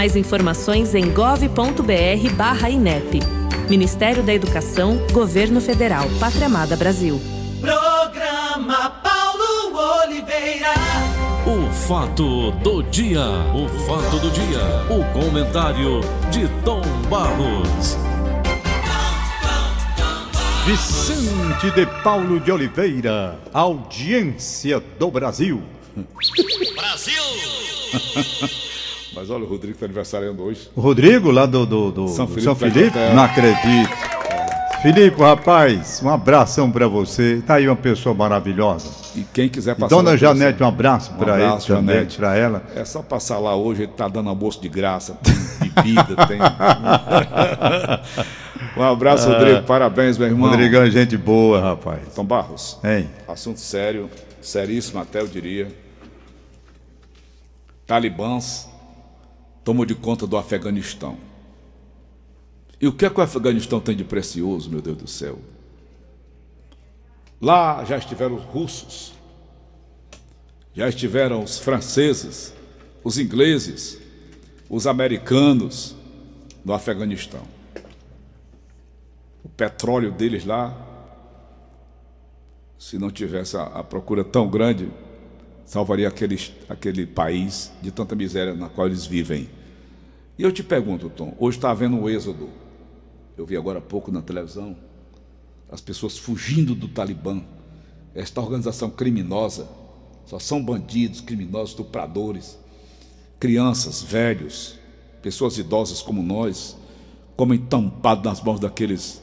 Mais informações em gov.br/inep. Ministério da Educação, Governo Federal, Pátria Amada Brasil. Programa Paulo Oliveira. O fato do dia, o fato do dia, o comentário de Tom Barros. Vicente de Paulo de Oliveira, audiência do Brasil. Brasil! Mas olha, o Rodrigo está aniversariando hoje. O Rodrigo, lá do, do, do São Felipe São Felipe? Não acredito. Filipe, rapaz, um abração pra você. Tá aí uma pessoa maravilhosa. E quem quiser E passar Dona lá, Janete, um abraço Um abraço, ele também, Janete. pra ela. É só passar lá hoje, ele tá dando almoço de graça, tem bebida, tem. um abraço, Rodrigo. Parabéns, meu irmão. Rodrigão é gente boa, rapaz. Tom Barros. Hein? Assunto sério, seríssimo até eu diria. Talibãs tomam de conta do Afeganistão. E o que é que o Afeganistão tem de precioso, meu Deus do céu? Lá já estiveram os russos, já estiveram os franceses, os ingleses, os americanos no Afeganistão. O petróleo deles lá se não tivesse a, a procura tão grande, salvaria aquele, aquele país de tanta miséria na qual eles vivem. E eu te pergunto, Tom, hoje está havendo um êxodo. Eu vi agora há pouco na televisão as pessoas fugindo do Talibã, esta organização criminosa. Só são bandidos, criminosos, estupradores, crianças, velhos, pessoas idosas como nós, como entampados nas mãos daqueles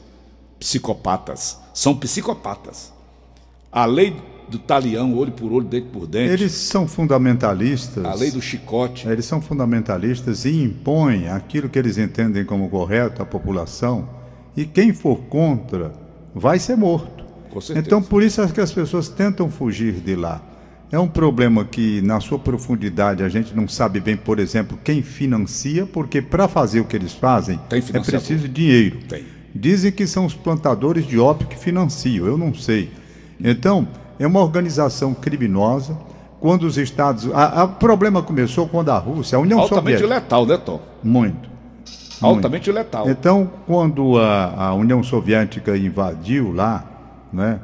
psicopatas. São psicopatas. A lei do talião, olho por olho, dente por dente. Eles são fundamentalistas. A lei do chicote. Eles são fundamentalistas e impõem aquilo que eles entendem como correto à população. E quem for contra vai ser morto. Com certeza. Então, por isso é que as pessoas tentam fugir de lá. É um problema que, na sua profundidade, a gente não sabe bem, por exemplo, quem financia, porque para fazer o que eles fazem é preciso dinheiro. Tem. Dizem que são os plantadores de ópio que financiam, eu não sei. Então, é uma organização criminosa. Quando os Estados. O problema começou quando a Rússia, a União Altamente Soviética. letal, né, Tom? Muito. Altamente letal. Então, quando a, a União Soviética invadiu lá, né?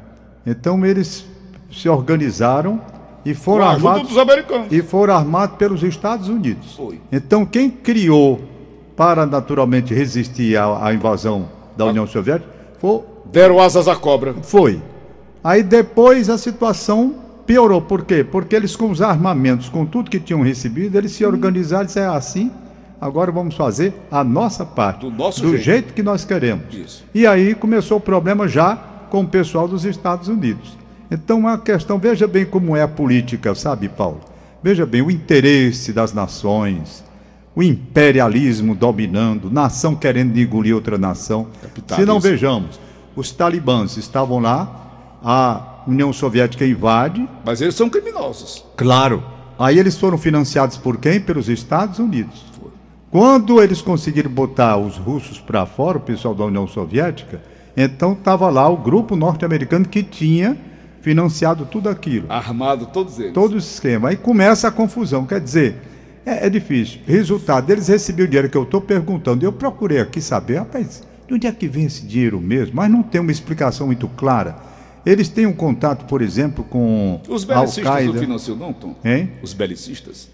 Então eles se organizaram e foram a armados dos americanos. e foram armados pelos Estados Unidos. Foi. Então, quem criou para naturalmente resistir à, à invasão da União Soviética foi, Deram asas à cobra. foi. Aí depois a situação piorou. Por quê? Porque eles com os armamentos, com tudo que tinham recebido, eles se organizaram e disseram "É assim, agora vamos fazer a nossa parte. Do nosso do jeito." jeito que nós queremos. Isso. E aí começou o problema já com o pessoal dos Estados Unidos. Então, uma questão, veja bem como é a política, sabe, Paulo? Veja bem, o interesse das nações, o imperialismo dominando, nação querendo engolir outra nação. Se não vejamos, os talibãs estavam lá, a União Soviética invade, Mas eles são criminosos. Claro. Aí eles foram financiados por quem? Pelos Estados Unidos. Quando eles conseguiram botar os russos para fora, o pessoal da União Soviética, então estava lá o grupo norte-americano que tinha financiado tudo aquilo. Armado todos eles. Todo o esquema. Aí começa a confusão. Quer dizer, é, é difícil. Resultado, eles receberam o dinheiro que eu estou perguntando. Eu procurei aqui saber, rapaz, de onde é que vem esse dinheiro mesmo? Mas não tem uma explicação muito clara. Eles têm um contato, por exemplo, com Os belicistas não financiam, não, Tom? Hein? Os belicistas?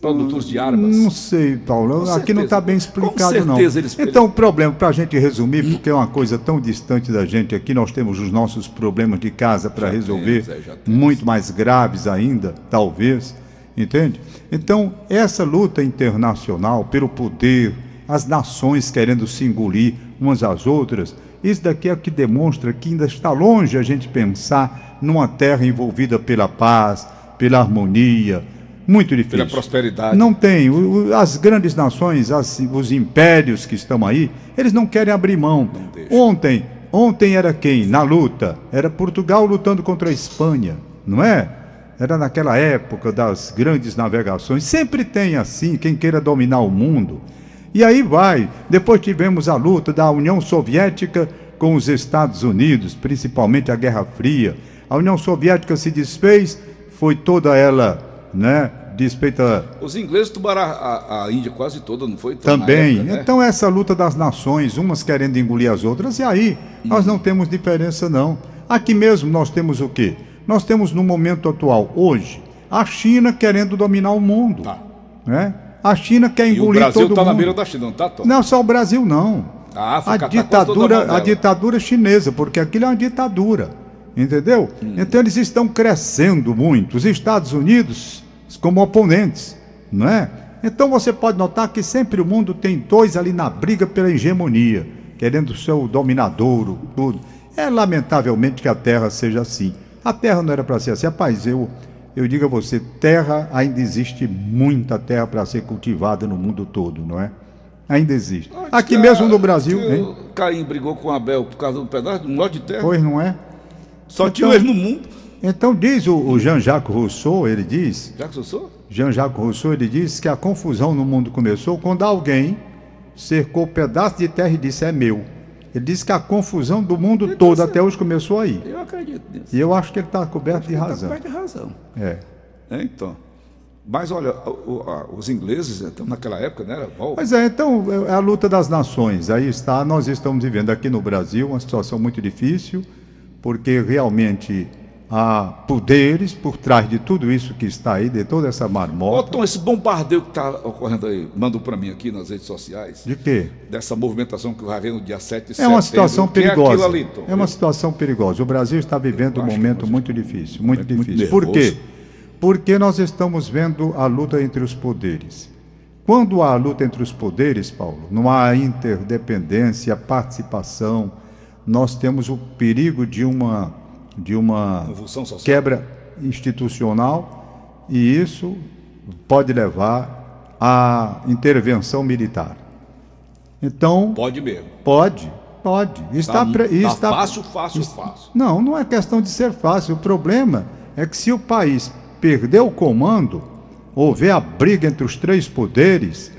Produtores de armas? Não sei, Paulo. Com Aqui não está bem Com explicado, não. certeza eles- Então, o problema, para a gente resumir, porque é uma coisa tão distante da gente aqui, nós temos os nossos problemas de casa para resolver, temos, é, temos. muito mais graves ainda, talvez, entende? Então, essa luta internacional pelo poder, as nações querendo se engolir umas às outras, isso daqui é o que demonstra que ainda está longe a gente pensar numa terra envolvida pela paz, pela harmonia. Muito difícil. Pela prosperidade. Não tem. As grandes nações, as- os impérios que estão aí, eles não querem abrir mão. Ontem, ontem era quem? Na luta. Era Portugal lutando contra a Espanha, não é? Era naquela época das grandes navegações. Sempre tem assim, quem queira dominar o mundo. E aí vai. Depois tivemos a luta da União Soviética com os Estados Unidos, principalmente a Guerra Fria. A União Soviética se desfez, foi toda ela, né, Despeito a, Os ingleses tomaram a, a- Índia quase toda, não foi? Também. época, né? Então, essa luta das nações, umas querendo engolir as outras, e aí nós não temos diferença, não. Aqui mesmo nós temos o quê? Nós temos no momento atual, hoje, a China querendo dominar o mundo. Tá. Né? A China quer o engolir Brasil todo está mundo. na beira da China, não tá, Tom? Não só o Brasil, não. A A África tá toda ditadura, mão a ditadura chinesa, porque aquilo é uma ditadura. Entendeu? Hum. Então eles estão crescendo muito. Os Estados Unidos como oponentes, não é? Então você pode notar que sempre o mundo tem dois ali na briga pela hegemonia, querendo ser o dominador, o tudo. É lamentavelmente que a Terra seja assim. A Terra não era para ser assim. Rapaz, eu, eu digo a você, terra, ainda existe muita terra para ser cultivada no mundo todo, não é? Ainda existe. Aqui Que mesmo a- no Brasil, hein? Caim brigou com Abel por causa de um pedaço de um lote de terra. Pois não é? Só tinha Então- ele no mundo. Então diz o, o Jean-Jacques Rousseau, ele diz, eu sou? Jean-Jacques Rousseau, ele diz que a confusão no mundo começou quando alguém cercou um pedaço de terra e disse é meu. Ele diz que a confusão do mundo todo até hoje começou aí. Eu acredito nisso. E eu acho que ele está coberto de Ele tá razão. coberto de razão. É. É, então. Mas olha, o- os ingleses, então, naquela época, né? Era bom. Pois é, então é a luta das nações. Aí está, nós estamos vivendo aqui no Brasil uma situação muito difícil, porque realmente há poderes por trás de tudo isso que está aí, de toda essa Ô, marmota. Tom, esse bombardeio que está ocorrendo aí, mandou para mim aqui nas redes sociais, De quê? dessa movimentação que vai haver no dia 7 de É uma situação que perigosa. É, ali, Tom? É uma situação perigosa. O Brasil está vivendo um momento é muito difícil, muito momento muito difícil. Por quê? Porque nós estamos vendo a luta entre os poderes. Quando há luta entre os poderes, Paulo, não há interdependência, participação, nós temos o perigo de uma de uma quebra institucional e isso pode levar à intervenção militar. Então, Pode mesmo. Pode, pode. Está, Tá- pre- tá está fácil, fácil, fácil. Não, não é questão de ser fácil. O problema é que se o país perder o comando, houver a briga entre os três poderes,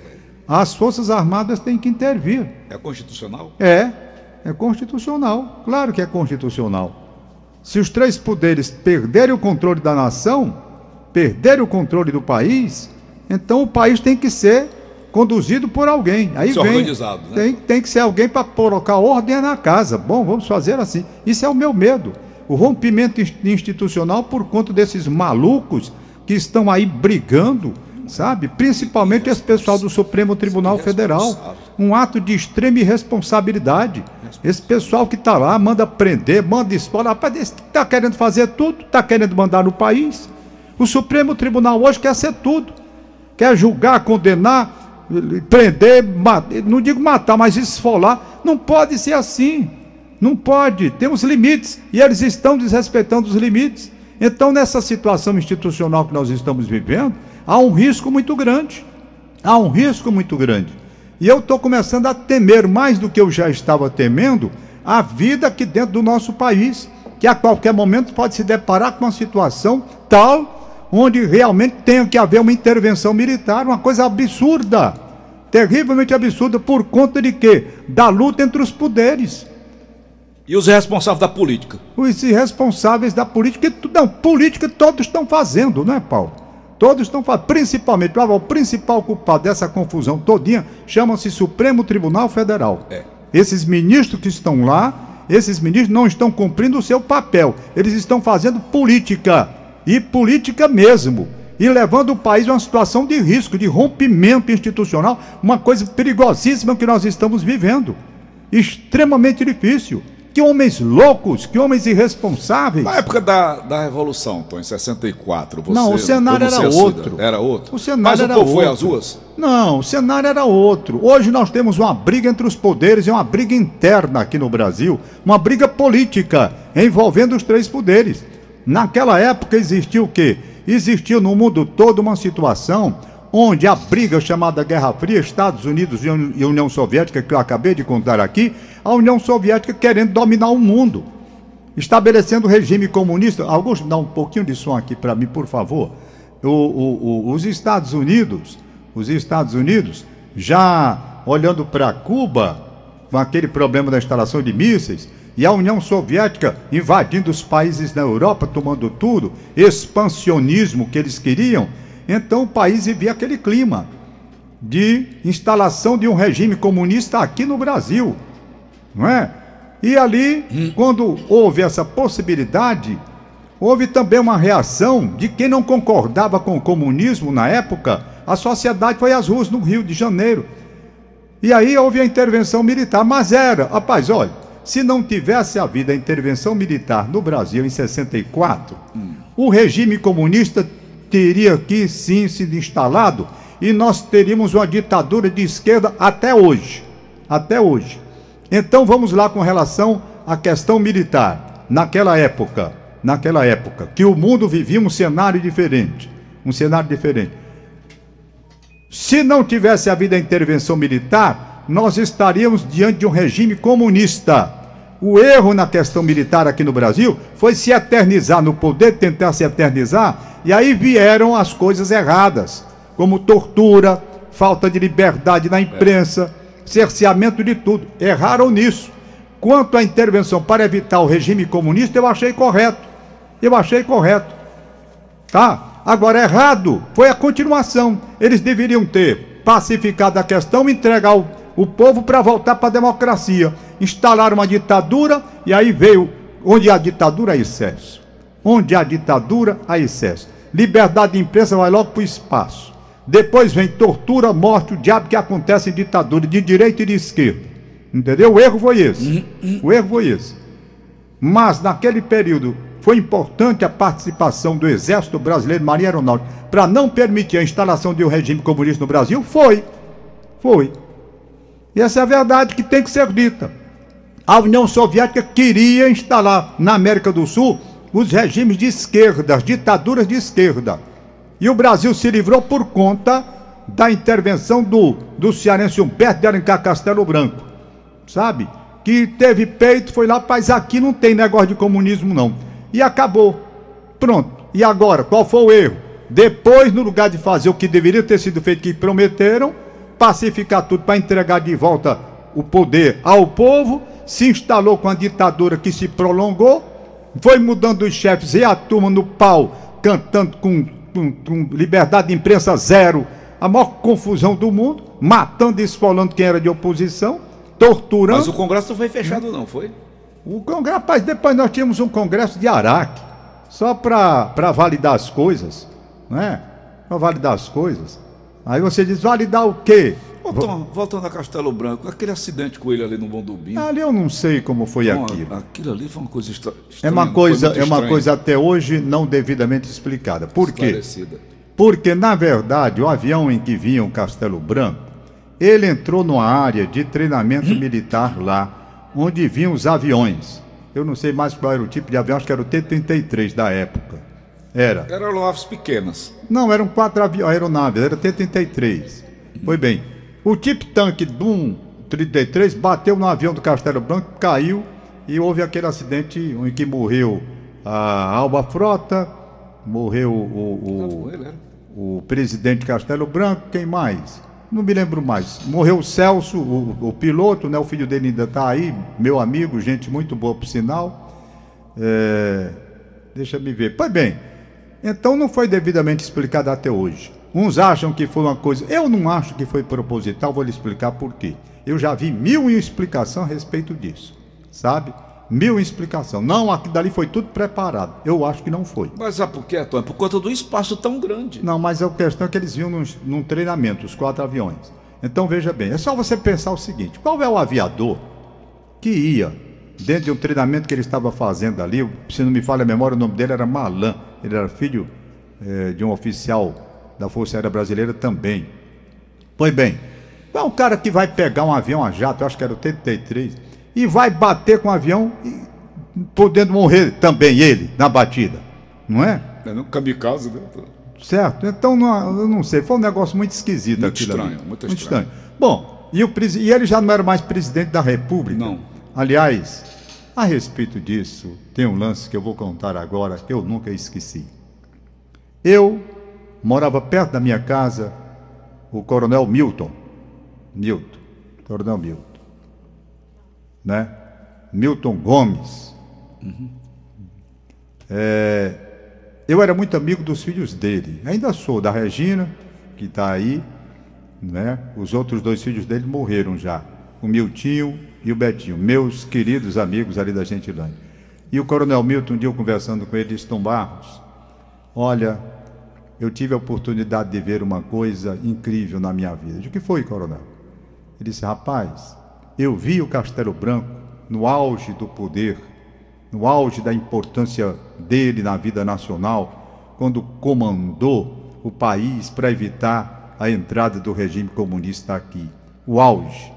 as Forças Armadas têm que intervir. É constitucional? É, é constitucional. Claro que é constitucional. Se os três poderes perderem o controle da nação, perderem o controle do país, então o país tem que ser conduzido por alguém. Aí Ser vem. organizado, né? Tem, tem que ser alguém para colocar ordem na casa. Bom, vamos fazer assim. Isso é o meu medo. O rompimento ins- institucional por conta desses malucos que estão aí brigando, sabe? Principalmente esse pessoal do Supremo Tribunal Federal. Um ato de extrema irresponsabilidade. Esse pessoal que está lá manda prender, manda expor. Rapaz, está querendo fazer tudo, está querendo mandar no país. O Supremo Tribunal hoje quer ser tudo. Quer julgar, condenar, prender, matar, não digo matar, mas esfolar. Não pode ser assim. Não pode. Temos limites e eles estão desrespeitando os limites. Então, nessa situação institucional que nós estamos vivendo, há um risco muito grande. Há um risco muito grande. E eu estou começando a temer, mais do que eu já estava temendo, a vida aqui dentro do nosso país, que a qualquer momento pode se deparar com uma situação tal, onde realmente tenha que haver uma intervenção militar, uma coisa absurda, terrivelmente absurda, por conta de quê? Da luta entre os poderes E os responsáveis da política? os irresponsáveis da política. Não, política todos estão fazendo, não é, Paulo? Todos estão fazendo. Principalmente, o principal culpado dessa confusão todinha chama-se Supremo Tribunal Federal. É. Esses ministros que estão lá, esses ministros não estão cumprindo o seu papel. Eles estão fazendo política. E política mesmo. E levando o país a uma situação de risco, de rompimento institucional, uma coisa perigosíssima que nós estamos vivendo. Extremamente difícil. Que homens loucos, que homens irresponsáveis. Na época da, da Revolução, Tom, em 64, você... Não, o cenário era outro. Era outro? O cenário Mas era o povo foi outro. às ruas? Não, o cenário era outro. Hoje nós temos uma briga entre os poderes, é uma briga interna aqui no Brasil, uma briga política envolvendo os três poderes. Naquela época existiu o quê? Existiu no mundo todo uma situação onde a briga chamada Guerra Fria, Estados Unidos e Uni- União Soviética, que eu acabei de contar aqui, a União Soviética querendo dominar o mundo estabelecendo o regime comunista. Augusto, dá um pouquinho de som aqui para mim, por favor. O- o- o- os Estados Unidos, os Estados Unidos, já olhando para Cuba, com aquele problema da instalação de mísseis, e a União Soviética invadindo os países na Europa, tomando tudo, expansionismo que eles queriam, Então o país vivia aquele clima de instalação de um regime comunista aqui no Brasil, não é? E ali, quando houve essa possibilidade, houve também uma reação de quem não concordava com o comunismo na época. A sociedade foi às ruas no Rio de Janeiro. E aí houve a intervenção militar, mas era, rapaz, olha, se não tivesse havido a intervenção militar no Brasil em 64, o regime comunista teria aqui sim sido instalado e nós teríamos uma ditadura de esquerda até hoje. Até hoje. Então vamos lá com relação à questão militar. Naquela época, naquela época, que o mundo vivia um cenário diferente. Um cenário diferente. Se não tivesse havido a intervenção militar, nós estaríamos diante de um regime comunista. O erro na questão militar aqui no Brasil foi se eternizar no poder, tentar se eternizar, e aí vieram as coisas erradas, como tortura, falta de liberdade na imprensa, cerceamento de tudo. Erraram nisso. Quanto à intervenção para evitar o regime comunista, eu achei correto. Eu achei correto. Tá? Agora, errado foi a continuação. Eles deveriam ter pacificado a questão, entregar o, o povo para voltar para a democracia. Instalar uma ditadura e aí veio onde há ditadura há excesso. Onde há ditadura há excesso. Liberdade de imprensa vai logo para o espaço. Depois vem tortura, morte, o diabo que acontece em ditadura de direita e de esquerda. Entendeu? O erro foi esse. O erro foi esse. Mas naquele período foi importante a participação do Exército Brasileiro Marinha Aeronáutica para não permitir a instalação de um regime comunista no Brasil? Foi. Foi. E essa é a verdade que tem que ser dita. A União Soviética queria instalar na América do Sul os regimes de esquerda, as ditaduras de esquerda. E o Brasil se livrou por conta da intervenção do, do cearense Humberto de Alencar Castelo Branco. Sabe? Que teve peito, foi lá, mas aqui não tem negócio de comunismo, não. E acabou. Pronto. E agora, qual foi o erro? Depois, no lugar de fazer o que deveria ter sido feito, que prometeram, pacificar tudo para entregar de volta o poder ao povo, se instalou com a ditadura que se prolongou, foi mudando os chefes e a turma no pau, cantando com, com, com liberdade de imprensa zero, a maior confusão do mundo, matando e esfolando quem era de oposição, torturando. Mas o Congresso não foi fechado, não, foi? O Congresso, rapaz, depois nós tínhamos um Congresso de Araque, só para validar as coisas, não é? Para validar as coisas. Aí você diz, validar o quê? Voltando, voltando a Castelo Branco, aquele acidente com ele ali no Bondubim. Ali eu não sei como foi Bom, aquilo. Aquilo ali foi uma coisa estra... É estranha. uma foi coisa, é uma coisa até hoje não devidamente explicada. Por quê? Porque, na verdade, o avião em que vinha o Castelo Branco, ele entrou numa área de treinamento militar lá, onde vinham os aviões. Eu não sei mais qual era o tipo de avião, acho que era o T-33 da época. Era. Eram aeronaves pequenas. Não, eram quatro aeronaves, era T-33. Foi bem. O tipo tanque do 33 bateu no avião do Castelo Branco, caiu e houve aquele acidente em que morreu a Alba Frota, morreu o, o- o presidente de Castelo Branco, quem mais? Não me lembro mais. Morreu o Celso, o, o piloto, né? O filho dele ainda está aí, meu amigo, gente muito boa por sinal. É, deixa me ver. Pois bem, então não foi devidamente explicado até hoje. Uns acham que foi uma coisa. Eu não acho que foi proposital, vou lhe explicar por quê. Eu já vi mil em explicação a respeito disso. Sabe? Mil explicação. Não, aquilo dali foi tudo preparado. Eu acho que não foi. Mas sabe por quê, Antônio? Por conta do espaço tão grande. Não, mas a questão é que eles vinham num, num treinamento, os quatro aviões. Então veja bem, é só você pensar o seguinte: qual é o aviador que ia dentro de um treinamento que ele estava fazendo ali? Se não me falha a memória, o nome dele era Malan. Ele era filho eh, de um oficial da Força Aérea Brasileira também. Pois bem, é um cara que vai pegar um avião a jato, eu acho que era o T-33, e vai bater com o avião, e, podendo morrer também ele na batida, não é? É um kamikaze, né? Certo? Então, não, eu não sei, foi um negócio muito esquisito Muito aquilo estranho, ali. muito estranho. Bom, e, o, e ele já não era mais presidente da República. Não. Aliás, a respeito disso, tem um lance que eu vou contar agora que eu nunca esqueci. Eu morava perto da minha casa o coronel Milton. Milton. Coronel Milton. Né? Milton Gomes. É, eu era muito amigo dos filhos dele. Ainda sou, da Regina, que está aí, né? Os outros dois filhos dele morreram já. O Miltinho e o Betinho, meus queridos amigos ali da Gentilândia. E o Coronel Milton, um dia eu conversando com ele, disse, Tom Barros, olha, eu tive a oportunidade de ver uma coisa incrível na minha vida. De que foi, Coronel? Ele disse, rapaz, eu vi o Castelo Branco no auge do poder, no auge da importância dele na vida nacional, quando comandou o país para evitar a entrada do regime comunista aqui. O auge.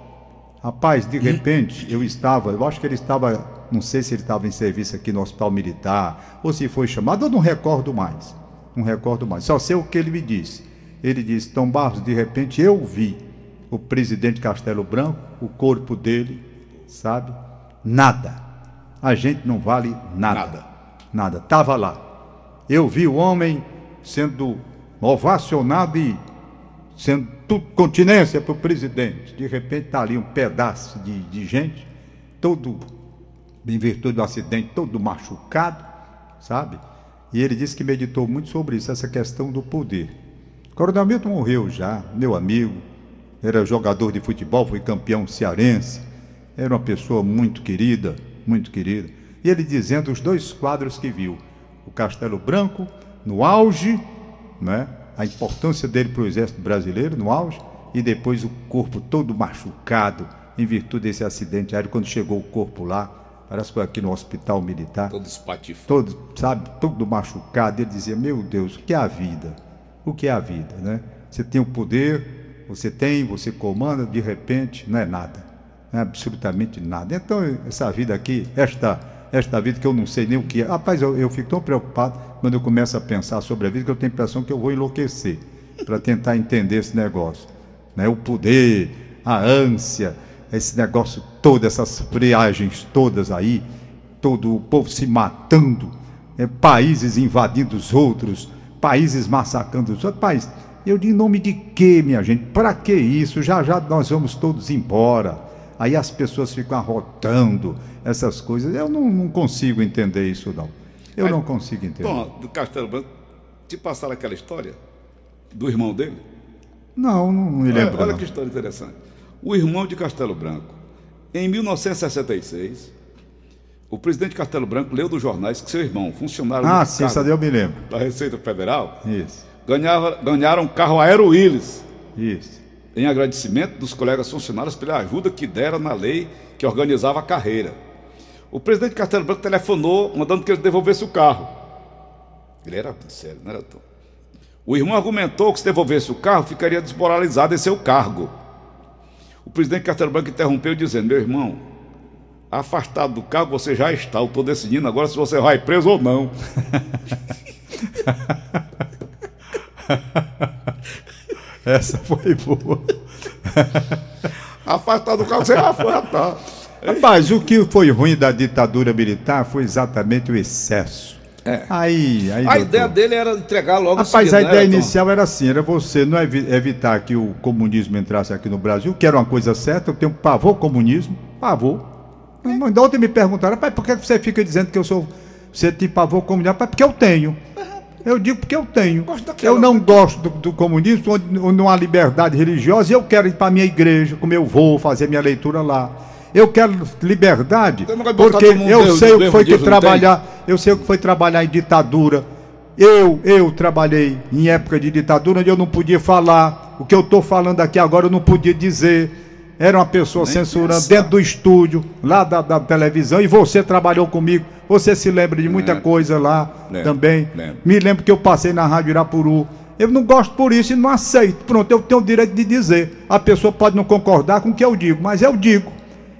Rapaz, de repente eu estava, eu acho que ele estava, não sei se ele estava em serviço aqui no Hospital Militar, ou se foi chamado, eu não recordo mais. Não recordo mais. Só sei o que ele me disse. Ele disse: Tom Barros, de repente eu vi o presidente Castelo Branco, o corpo dele, sabe? Nada. A gente não vale nada. Nada. Nada. Estava lá. Eu vi o homem sendo ovacionado e sendo tudo continência para o presidente. De repente está ali um pedaço de, de gente, todo, em virtude do acidente, todo machucado, sabe? E ele disse que meditou muito sobre isso, essa questão do poder. Coronel Milton morreu já, meu amigo, era jogador de futebol, foi campeão cearense, era uma pessoa muito querida, muito querida. E ele dizendo os dois quadros que viu: o Castelo Branco, no auge, né? A importância dele para o exército brasileiro, no auge, e depois o corpo todo machucado, em virtude desse acidente aéreo, quando chegou o corpo lá, parece que foi aqui no hospital militar. Todo espatifado. Todo, sabe, todo machucado. Ele dizia: Meu Deus, o que é a vida? O que é a vida, né? Você tem o poder, você tem, você comanda, de repente, não é nada. Não é absolutamente nada. Então, essa vida aqui, esta, esta vida que eu não sei nem o que é. Rapaz, eu, eu fico tão preocupado quando eu começo a pensar sobre a vida que eu tenho a impressão que eu vou enlouquecer para tentar entender esse negócio. Né? O poder, a ânsia, esse negócio todo, essas friagens todas aí, todo o povo se matando, é, países invadindo os outros, países massacrando os outros. País, eu digo em nome de quê, minha gente? Para que isso? Já já nós vamos todos embora. Aí as pessoas ficam arrotando essas coisas. Eu não, não consigo entender isso, não. Eu Mas, não consigo entender. Tom, do Castelo Branco, te passaram aquela história do irmão dele? Não, não, me Olha, lembro. olha não. que história interessante. O irmão de Castelo Branco, em 1966, o presidente Castelo Branco leu dos jornais que seu irmão, funcionário Ah, sim, cargo eu me lembro. da Receita Federal, Isso, ganhava, ganharam um carro Aero Willis, isso. Em agradecimento dos colegas funcionários pela ajuda que deram na lei que organizava a carreira. O presidente Castelo Branco telefonou mandando que ele devolvesse o carro. Ele era sério, não era tão. O irmão argumentou que se devolvesse o carro, ficaria desmoralizado em seu cargo. O presidente Castelo Branco interrompeu dizendo: Meu irmão, afastado do cargo você já está. Eu estou decidindo agora se você vai preso ou não. Essa foi boa. Afastado do você já foi, já tá. Rapaz, o que foi ruim da ditadura militar foi exatamente o excesso. É. Aí, aí A doutor. ideia dele era entregar logo Rapaz, seguida, a né, ideia Tom? inicial era assim, era você não evi- evitar que o comunismo entrasse aqui no Brasil, que era uma coisa certa, eu tenho pavor comunismo, pavor. Da ontem me perguntaram, rapaz, por que você fica dizendo que eu sou, você tem pavor comunismo? Rapaz, porque eu tenho. Eu digo porque eu tenho. Eu não gosto do, do comunismo, onde, onde não há liberdade religiosa, e eu quero ir para minha igreja, como eu vou, fazer minha leitura lá. Eu quero liberdade, Então porque eu sei o que foi que trabalhar, eu sei o que foi trabalhar em ditadura. Eu, eu trabalhei em época de ditadura onde eu não podia falar. O que eu estou falando aqui agora eu não podia dizer. Era uma pessoa Nem censurando pensar. dentro do estúdio, lá da, da televisão, e você trabalhou comigo. Você se lembra de muita Lembro. coisa lá Lembro, também. lembro. Me lembro que eu passei na Rádio Irapuru. Eu não gosto por isso e não aceito. Pronto, eu tenho o direito de dizer. A pessoa pode não concordar com o que eu digo, mas eu digo.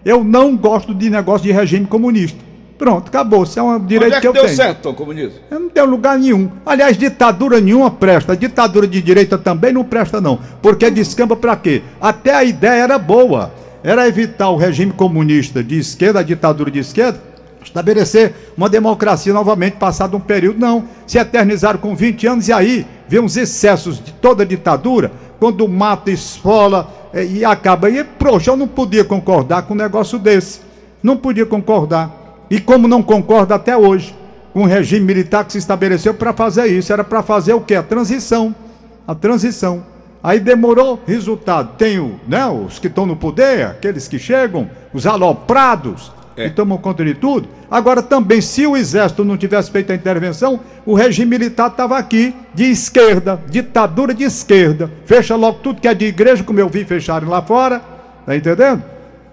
Eu não gosto de negócio de regime comunista. Pronto, acabou. Isso é um direito Onde é que, que eu deu tenho. certo, Tom, comunismo? Eu não tenho lugar nenhum. Aliás, ditadura nenhuma presta. Ditadura de direita também não presta, não. Porque descamba para quê? Até a ideia era boa. Era evitar o regime comunista de esquerda, a ditadura de esquerda, estabelecer uma democracia novamente, passado um período. Não. Se eternizaram com 20 anos e aí vê uns excessos de toda a ditadura, quando mata, esfola eh, e acaba. E, poxa, eu não podia concordar com um negócio desse. Não podia concordar. E como não concordo até hoje com com o regime militar que se estabeleceu para fazer isso. Era para fazer o quê? A transição. A transição. Aí demorou, resultado. Tem o, né, os que estão no poder, aqueles que chegam, os aloprados, É. que tomam conta de tudo. Agora também, se o exército não tivesse feito a intervenção, o regime militar estava aqui, de esquerda, ditadura de esquerda. Fecha logo tudo que é de igreja, como eu vi fecharem lá fora. Tá entendendo?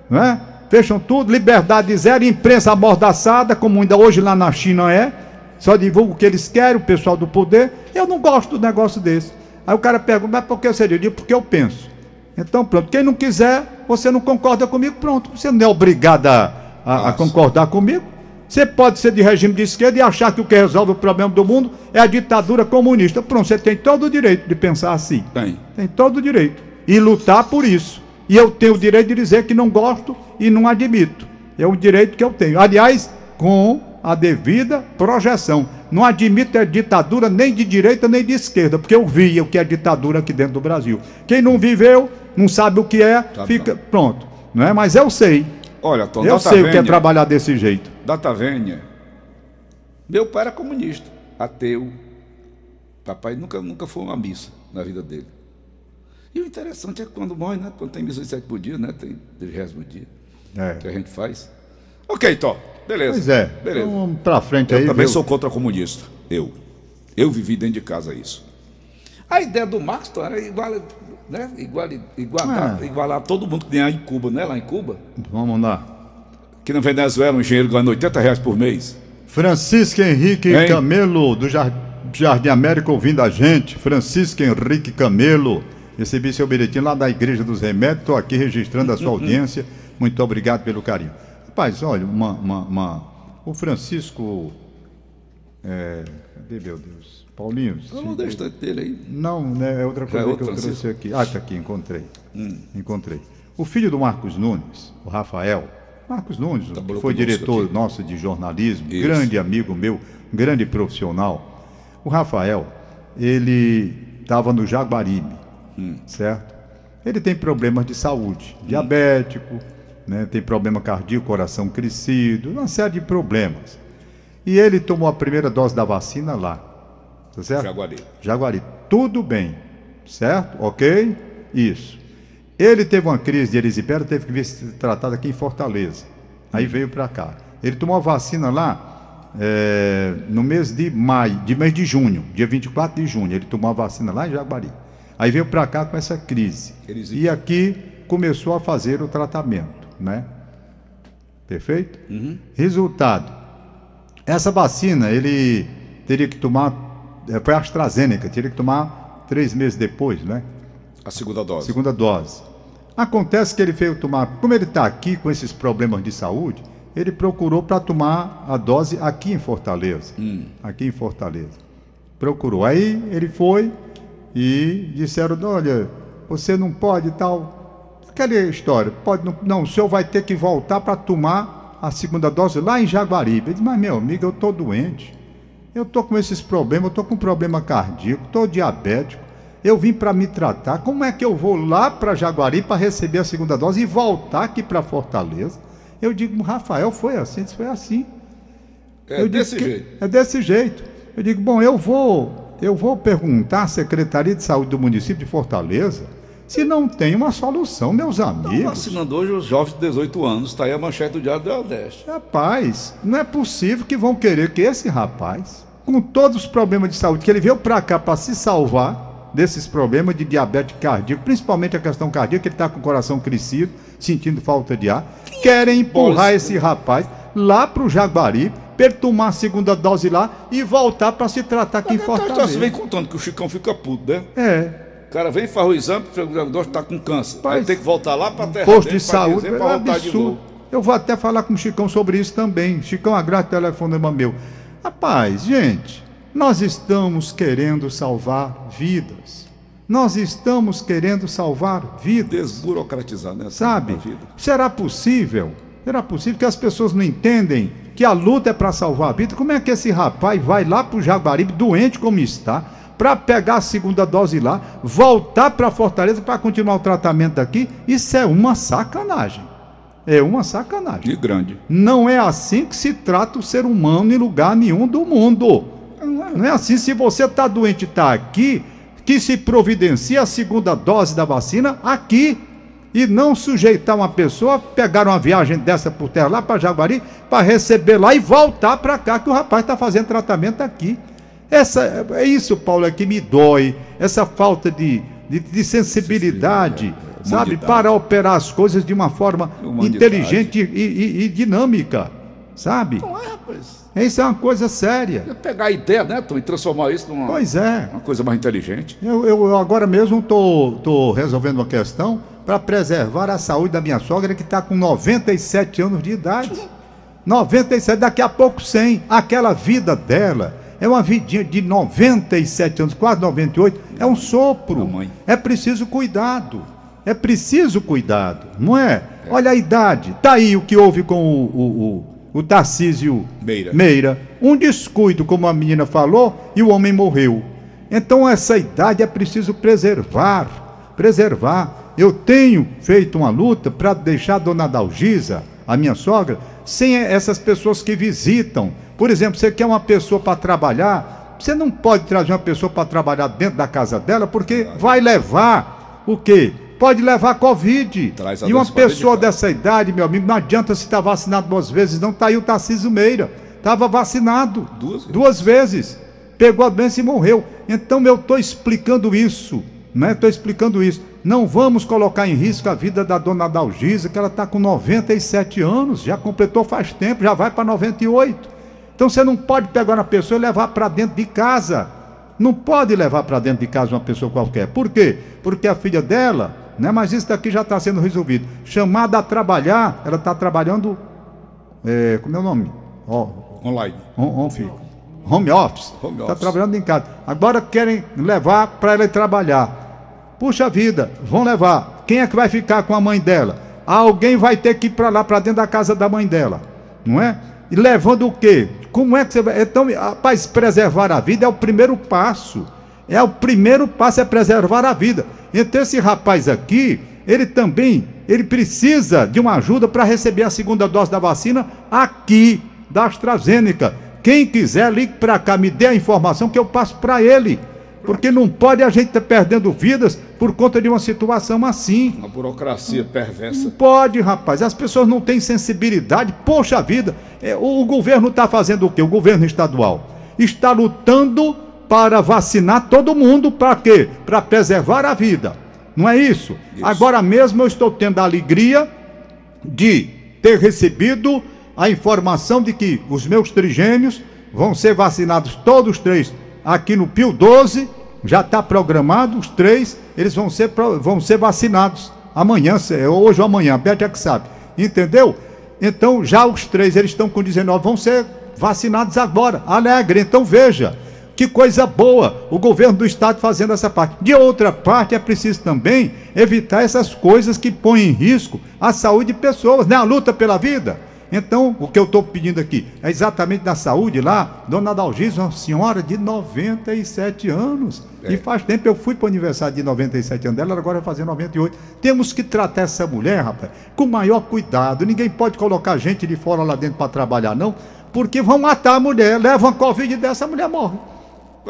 Não é? Fecham tudo, liberdade zero, imprensa amordaçada, como ainda hoje lá na China é. Só divulga o que eles querem, o pessoal do poder. Eu não gosto do negócio desse. Aí o cara pergunta, mas por que você diz? Porque eu penso. Então, pronto. Quem não quiser, você não concorda comigo, pronto. Você não é obrigado a, a- a concordar comigo. Você pode ser de regime de esquerda e achar que o que resolve o problema do mundo é a ditadura comunista. Pronto, você tem todo o direito de pensar assim. Tem. Tem todo o direito. E lutar por isso. E eu tenho o direito de dizer que não gosto e não admito. É o direito que eu tenho. Aliás, com a devida projeção. Não admito é ditadura nem de direita nem de esquerda, porque eu vi o que é ditadura aqui dentro do Brasil. Quem não viveu, não sabe o que é, Tá fica. Pronto. Não é? Mas eu sei. Olha, Tom, Eu sei o que é trabalhar desse jeito. Data vênia. Meu pai era comunista, ateu. Papai nunca, nunca foi uma missa na vida dele. E o interessante é que quando morre, né? Quando tem missa de sete por dia, né? Tem trigésimo dia É. que a gente faz. Ok, Tom. Beleza. Pois é. Beleza. Então vamos pra frente Eu aí. também viu? sou contra comunista. Eu. Eu vivi dentro de casa isso. A ideia do Marx era igual, né? igual, igualar, Ah. igualar todo mundo que tem lá em Cuba, né? Lá em Cuba. Vamos lá. Que na Venezuela um engenheiro ganha 80 reais por mês. Francisco Henrique Hein? Camelo, do Jar- Jardim América, ouvindo a gente. Francisco Henrique Camelo. Recebi seu bilhetinho lá da Igreja dos Remédios. Estou aqui registrando a sua audiência. Muito obrigado pelo carinho. Rapaz, olha, uma. uma- uma- O Francisco. É... Cadê, meu Deus? Paulinho? Eu não deixo dele aí. Não, né, é outra Já é coisa que eu Francisco? trouxe aqui. Ah, tá aqui, encontrei. Encontrei. O filho do Marcos Nunes, o Rafael, Marcos Nunes, que Trabalhou foi diretor aqui. nosso de jornalismo, Isso. grande amigo meu, grande profissional. O Rafael, ele estava no Jaguaribe, Hum. certo? Ele tem problemas de saúde, diabético, né, tem problema cardíaco, coração crescido, uma série de problemas. E ele tomou a primeira dose da vacina lá, tá certo? Jaguari. Jaguari, tudo bem, certo? Ok? Isso. Ele teve uma crise de erisipela, teve que vir ser tratado aqui em Fortaleza. Aí veio para cá. Ele tomou a vacina lá é, no mês de maio, de mês de junho, dia 24 de junho. Ele tomou a vacina lá em Jaguari. Aí veio para cá com essa crise. Erisipela. E aqui começou a fazer o tratamento, né? Perfeito? Resultado. Essa vacina ele teria que tomar, eh, foi a AstraZeneca, teria que tomar três meses depois, né? A segunda dose. Segunda dose. Acontece que ele veio tomar, como ele está aqui com esses problemas de saúde, ele procurou para tomar a dose aqui em Fortaleza. Aqui em Fortaleza. Procurou. Aí ele foi e disseram: olha, você não pode e tal. Aquela história, pode não, não, o senhor vai ter que voltar para tomar a segunda dose lá em Jaguaribe. Ele disse, mas meu amigo, eu estou doente. Eu estou com esses problemas, eu estou com problema cardíaco, estou diabético. Eu vim para me tratar. Como é que eu vou lá para Jaguari para receber a segunda dose e voltar aqui para Fortaleza? Eu digo, Rafael, foi assim? Disse, foi assim. É Eu desse que- jeito. É desse jeito. Eu digo, bom, eu vou, eu vou perguntar à Secretaria de Saúde do município de Fortaleza se não tem uma solução, meus Estão amigos. vacinando hoje os jovens de 18 anos. Está aí a manchete do Diário do Nordeste. Rapaz, não é possível que vão querer que esse rapaz, com todos os problemas de saúde, que ele veio para cá para se salvar desses problemas de diabetes cardíaco, principalmente a questão cardíaca, que ele está com o coração crescido, sentindo falta de ar, querem empurrar esse rapaz lá para o Jaguari, tomar a segunda dose lá e voltar para se tratar aqui em Você vem Fortaleza. contando que o Chicão fica puto, né? É, O cara vem, faz o exame, o dois está com câncer. Rapaz, tem que voltar lá para a terra posto dele de saúde, dizer, é absurdo. Eu vou até falar com o Chicão sobre isso também. Chicão, agrade o telefonema meu. Rapaz, gente, nós estamos querendo salvar vidas. Nós estamos querendo salvar vidas. Desburocratizar, né? Sabe? Será possível? Será possível que as pessoas não entendem que a luta é para salvar a vida? Como é que esse rapaz vai lá para o Jaguaribe, doente como está, para pegar a segunda dose lá, voltar para Fortaleza para continuar o tratamento daqui? Isso é uma sacanagem. É uma sacanagem. De grande. Não é assim que se trata o ser humano em lugar nenhum do mundo. Não é assim. Se você está doente e está aqui, que se providencie a segunda dose da vacina aqui. E não sujeitar uma pessoa a pegar uma viagem dessa por terra lá para Jaguari, para receber lá e voltar para cá, que o rapaz está fazendo tratamento aqui. Essa, é isso, Paulo, é que me dói. Essa falta de, de, de sensibilidade, sabe? Humanidade. Para operar as coisas de uma forma Humanidade. inteligente e, e- e dinâmica, sabe? Não é, rapaz. Isso é uma coisa séria. É pegar a ideia, né, Tom, e transformar isso numa Pois é. uma coisa mais inteligente. Eu, eu- agora mesmo estou resolvendo uma questão para preservar a saúde da minha sogra que está com 97 anos de idade. 97, daqui a pouco 100. Aquela vida dela é uma vidinha de 97 anos, quase 98. É um sopro. É preciso cuidado. É preciso cuidado, não é? Olha a idade. Tá aí o que houve com o, o, o, o Tarcísio Meira. Meira. Um descuido, como a menina falou, e o homem morreu. Então essa idade é preciso preservar, preservar. Eu tenho feito uma luta para deixar a dona Dalgisa, a minha sogra, sem essas pessoas que visitam. Por exemplo, você quer uma pessoa para trabalhar, você não pode trazer uma pessoa para trabalhar dentro da casa dela, porque vai levar o quê? Pode levar Covid. Traz e uma pessoa dessa idade, meu amigo, não adianta se estar vacinado duas vezes, não. Tá aí o Tarcísio Meira. Estava vacinado. Duas vezes. Duas vezes. Pegou a doença e morreu. Então eu estou explicando isso. Né? Estou explicando isso. Não vamos colocar em risco a vida da dona Dalgisa, que ela está com 97 anos, já completou faz tempo, já vai para 98. Então você não pode pegar uma pessoa e levar para dentro de casa. Não pode levar para dentro de casa uma pessoa qualquer. Por quê? Porque a filha dela, né? Mas isso daqui já está sendo resolvido. Chamada a trabalhar, ela está trabalhando. é, como é o nome? Ó, Online. Home, home, home office. Está trabalhando em casa. Agora querem levar para ela trabalhar. Puxa vida, vão levar. Quem é que vai ficar com a mãe dela? Alguém vai ter que ir para lá, para dentro da casa da mãe dela. Não é? E levando o quê? Como é que você vai. Então, rapaz, preservar a vida é o primeiro passo. É o primeiro passo, é preservar a vida. Então, esse rapaz aqui, ele também, ele precisa de uma ajuda para receber a segunda dose da vacina aqui, da AstraZeneca. Quem quiser, ligue para cá, me dê a informação que eu passo para ele. Porque não pode a gente estar perdendo vidas por conta de uma situação assim. Uma burocracia perversa. Não pode, rapaz. As pessoas não têm sensibilidade. Poxa vida, é, o, o governo está fazendo o quê? O governo estadual está lutando para vacinar todo mundo. Para quê? Para preservar a vida. Não é isso? Isso. Agora mesmo eu estou tendo a alegria de ter recebido a informação de que os meus trigêmeos vão ser vacinados todos três aqui no Pio 12, já está programado, os três, eles vão ser, vão ser vacinados amanhã, hoje ou amanhã, a Beth é que sabe, entendeu? Então já os três, eles estão com 19, vão ser vacinados agora, alegre, então veja, que coisa boa o governo do estado fazendo essa parte. De outra parte, é preciso também evitar essas coisas que põem em risco a saúde de pessoas, né? A luta pela vida. Então, o que eu estou pedindo aqui é exatamente da saúde lá. Dona Dalgisa, uma senhora de 97 anos. E faz tempo eu fui para o aniversário de 97 anos dela, ela agora vai fazer 98. Temos que tratar essa mulher, rapaz, com maior cuidado. Ninguém pode colocar gente de fora lá dentro para trabalhar, não, porque vão matar a mulher. Leva uma Covid dessa, a mulher morre.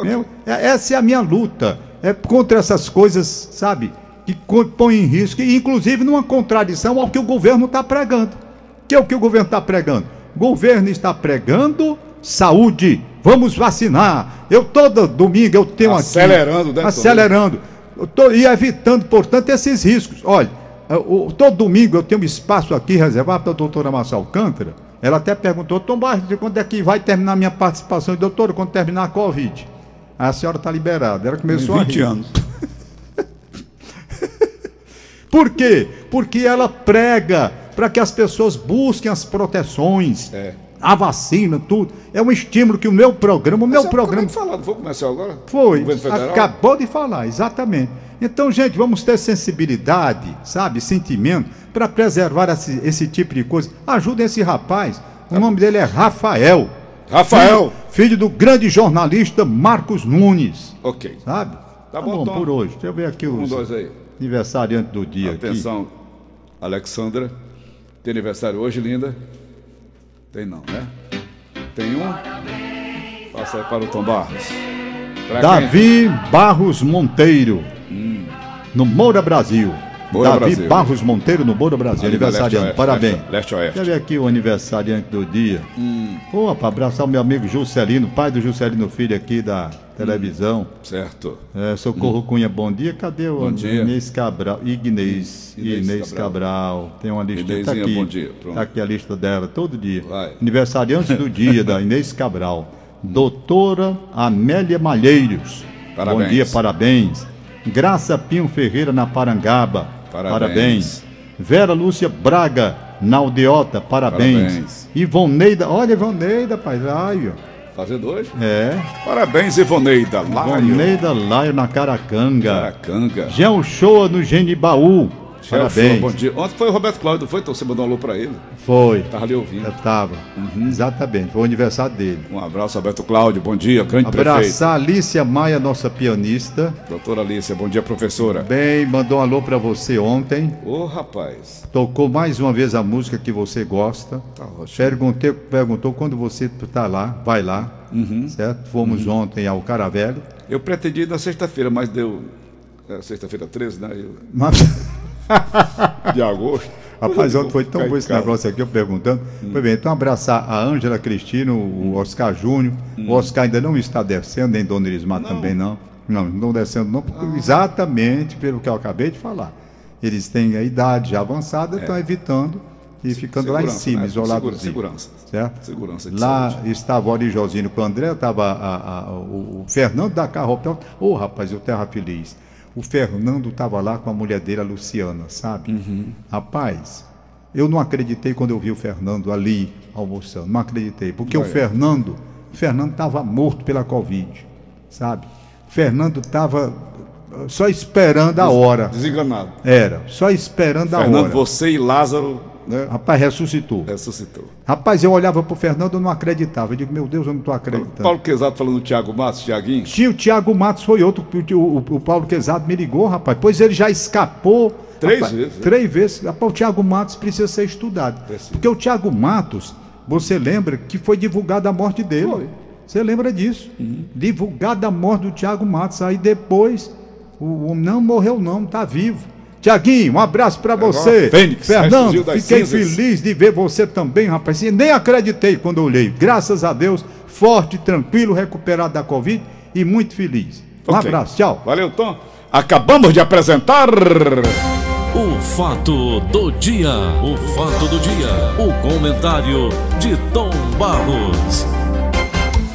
Meu, é- essa é a minha luta. É contra essas coisas, sabe? Que põem em risco, e inclusive numa contradição ao que o governo está pregando. Que é o que o governo está pregando? O governo está pregando saúde. Vamos vacinar. Eu todo domingo eu tenho Acelerando, aqui. né, Acelerando. Eu tô, e evitando, portanto, esses riscos. Olha, eh, o- todo domingo eu tenho um espaço aqui reservado para a doutora Marcia Alcântara. Ela até perguntou, Tom Barros, quando é que vai terminar a minha participação? E, doutora, quando terminar a Covid. A senhora está liberada. Ela começou a 20 rir. anos. Por quê? Porque ela prega para que as pessoas busquem as proteções, É. a vacina, tudo. É um estímulo que o meu programa, o meu Mas, programa acabei de falar, não vou começar agora? foi, acabou de falar, exatamente. Então, gente, vamos ter sensibilidade, sabe, sentimento, para preservar esse, esse tipo de coisa. Ajudem esse rapaz. O nome dele é Rafael. Rafael. Filho, filho do grande jornalista Marcos Nunes, Ok. sabe? Tá bom, Tom. por hoje. Deixa eu ver aqui Um, os dois aí. aniversariantes do dia aqui. Atenção, Alexandra. Tem aniversário hoje, linda? Tem não, né? Tem um? Passa aí para o Tom Barros. Pra quem? Davi Barros Monteiro, no Moura Brasil. Moura Davi Brasil. Barros Monteiro no Moura Brasil, Ali aniversariante. Parabéns. Leste- Leste-Oeste. Quer ver aqui o aniversariante do dia? Hum. Pô, para abraçar o meu amigo Juscelino, pai do Juscelino Filho aqui da televisão. Certo. É, Socorro Cunha, bom dia. Cadê o Hum. Bom dia. Inês Cabral? Ignês. Inês Inês, Cabral. Tem uma lista tá Inezinha, aqui. bom dia. Pronto. Tá aqui a lista dela, todo dia. Vai. Aniversariante do dia da Inês Cabral. Doutora Amélia Malheiros. Parabéns. Bom dia, parabéns. Graça Pinho Ferreira na Parangaba. Parabéns. Vera Lúcia Braga na Aldeota. Parabéns. Parabéns. Ivoneida, olha Ivoneida, pai. Hoje? É. Parabéns, Ivoneida. Laio. Ivoneida Laio na Caracanga. Caracanga. Gel Show no Genibaú. Parabéns. Bom dia. Ontem foi o Roberto Cláudio, foi? Então você mandou um alô pra ele. Foi. Tava ali ouvindo. Eu tava. Uhum. Exatamente. Foi o aniversário dele. Um abraço, Roberto Cláudio. Bom dia, grande prefeito. Abraçar Alicia Maia, nossa pianista. Doutora Alicia, bom dia, professora. Bem, mandou um alô pra você ontem. Ô, rapaz. Tocou mais uma vez a música que você gosta. Tá ótimo. Perguntei, perguntou quando você tá lá, vai lá. Uhum. Certo? Fomos ontem ao Caravelho. Eu pretendi na sexta-feira, mas deu. é, Sexta-feira 13, né? Eu- Mas, De agosto. rapaz, ontem foi tão bom esse negócio aqui, eu perguntando. Foi bem, então abraçar a Ângela Cristino, o Oscar Júnior. O Oscar ainda não está descendo, nem Dona Elismar também não. Não, não estão descendo não, porque exatamente pelo que eu acabei de falar. Eles têm a idade já avançada, estão evitando e ficando lá em Segurança, cima, né? isolados. Segura- segurança. Certo? Segurança Lá saúde. estava o Orijosino com o André, estava a- a- o, o Fernando da Carropel. Ô, rapaz, eu terra feliz. O Fernando estava lá com a mulher dele, a Luciana, sabe? Uhum. Rapaz, eu não acreditei quando eu vi o Fernando ali almoçando. Não acreditei. Porque o Olha. Fernando, o Fernando estava morto pela Covid, sabe? O Fernando estava só esperando a hora. Desenganado. Era, só esperando a Fernando, hora. você e Lázaro, né? Rapaz, ressuscitou. Ressuscitou. Rapaz, eu olhava pro Fernando, eu não acreditava. Eu digo, meu Deus, eu não estou acreditando. Paulo Quezado falando do Thiago Matos, Thiaguinho. Tinha o Thiago Matos, foi outro. O, o- o Paulo Quezado me ligou, rapaz. Pois ele já escapou. Três rapaz, vezes, né? Três vezes. Rapaz, o Thiago Matos precisa ser estudado. Precisa. Porque o Thiago Matos, você lembra que foi divulgada a morte dele. Foi. Uhum. Você lembra disso? Divulgada a morte do Thiago Matos. Aí depois, o homem não morreu, não, tá vivo. Tiaguinho, um abraço pra igual você. Fênix, Fernando, ressurgiu das fiquei cinzas. feliz de ver você também, rapaz. E nem acreditei quando eu olhei. Graças a Deus, forte, tranquilo, recuperado da Covid e muito feliz. Um Ok. abraço, tchau. Valeu, Tom. Acabamos de apresentar. O fato do dia, o fato do dia, o comentário de Tom Barros.